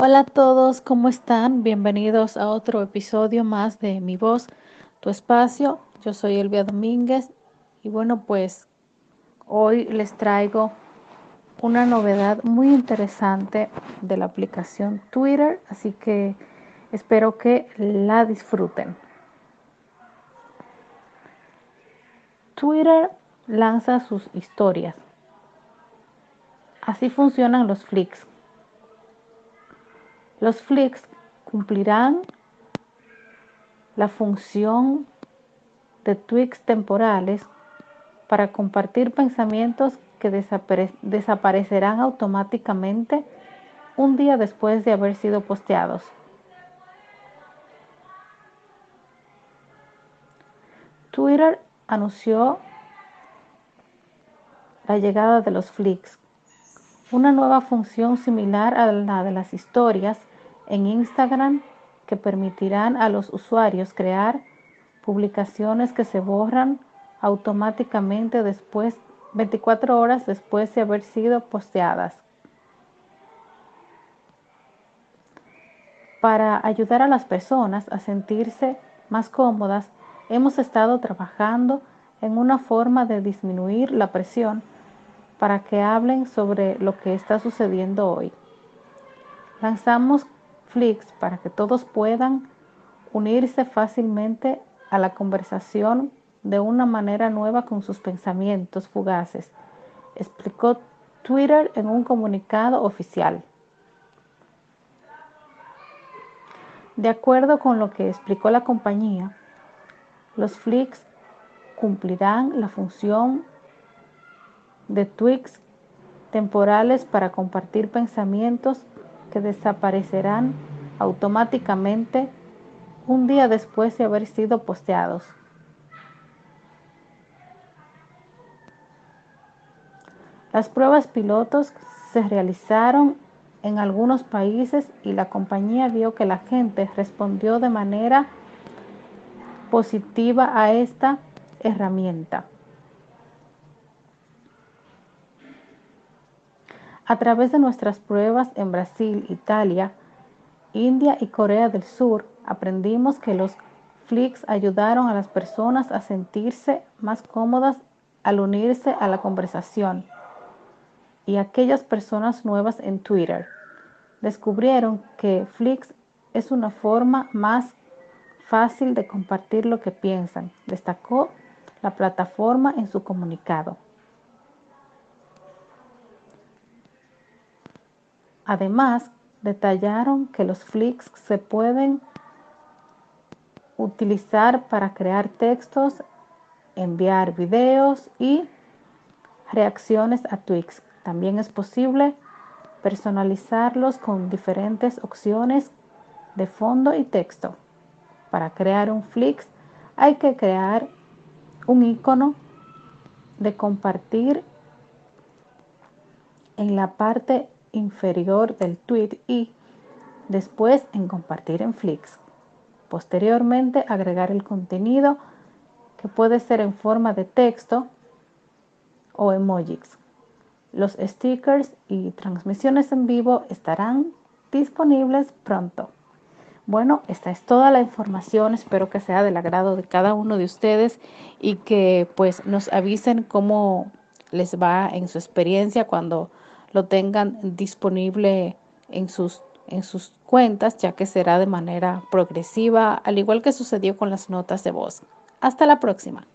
Hola a todos, ¿cómo están? Bienvenidos a otro episodio más de Mi Voz, Tu Espacio. Yo soy Elvia Domínguez y bueno, pues hoy les traigo una novedad muy interesante de la aplicación Twitter, así que espero que la disfruten. Twitter lanza sus historias. Así funcionan los flicks. Los flicks cumplirán la función de tweets temporales para compartir pensamientos que desaparecerán automáticamente un día después de haber sido posteados. Twitter anunció la llegada de los flicks, una nueva función similar a la de las historias en Instagram que permitirán a los usuarios crear publicaciones que se borran automáticamente después 24 horas después de haber sido posteadas. Para ayudar a las personas a sentirse más cómodas, hemos estado trabajando en una forma de disminuir la presión para que hablen sobre lo que está sucediendo hoy. Lanzamos Flix para que todos puedan unirse fácilmente a la conversación de una manera nueva con sus pensamientos fugaces, explicó Twitter en un comunicado oficial. De acuerdo con lo que explicó la compañía, los flicks cumplirán la función de tweets temporales para compartir pensamientos que desaparecerán automáticamente un día después de haber sido posteados. Las pruebas pilotos se realizaron en algunos países y la compañía vio que la gente respondió de manera positiva a esta herramienta. A través de nuestras pruebas en Brasil, Italia, India y Corea del Sur, aprendimos que los flicks ayudaron a las personas a sentirse más cómodas al unirse a la conversación. Y aquellas personas nuevas en Twitter descubrieron que flicks es una forma más fácil de compartir lo que piensan, destacó la plataforma en su comunicado. Además, detallaron que los flicks se pueden utilizar para crear textos, enviar videos y reacciones a tweets. También es posible personalizarlos con diferentes opciones de fondo y texto. Para crear un flick hay que crear un icono de compartir en la parte inferior del tweet y después en compartir en Flix. Posteriormente agregar el contenido que puede ser en forma de texto o emojis. Los stickers y transmisiones en vivo estarán disponibles pronto. Bueno, esta es toda la información. Espero que sea del agrado de cada uno de ustedes y que pues nos avisen cómo les va en su experiencia cuando lo tengan disponible en sus, en sus cuentas, ya que será de manera progresiva, al igual que sucedió con las notas de voz. Hasta la próxima.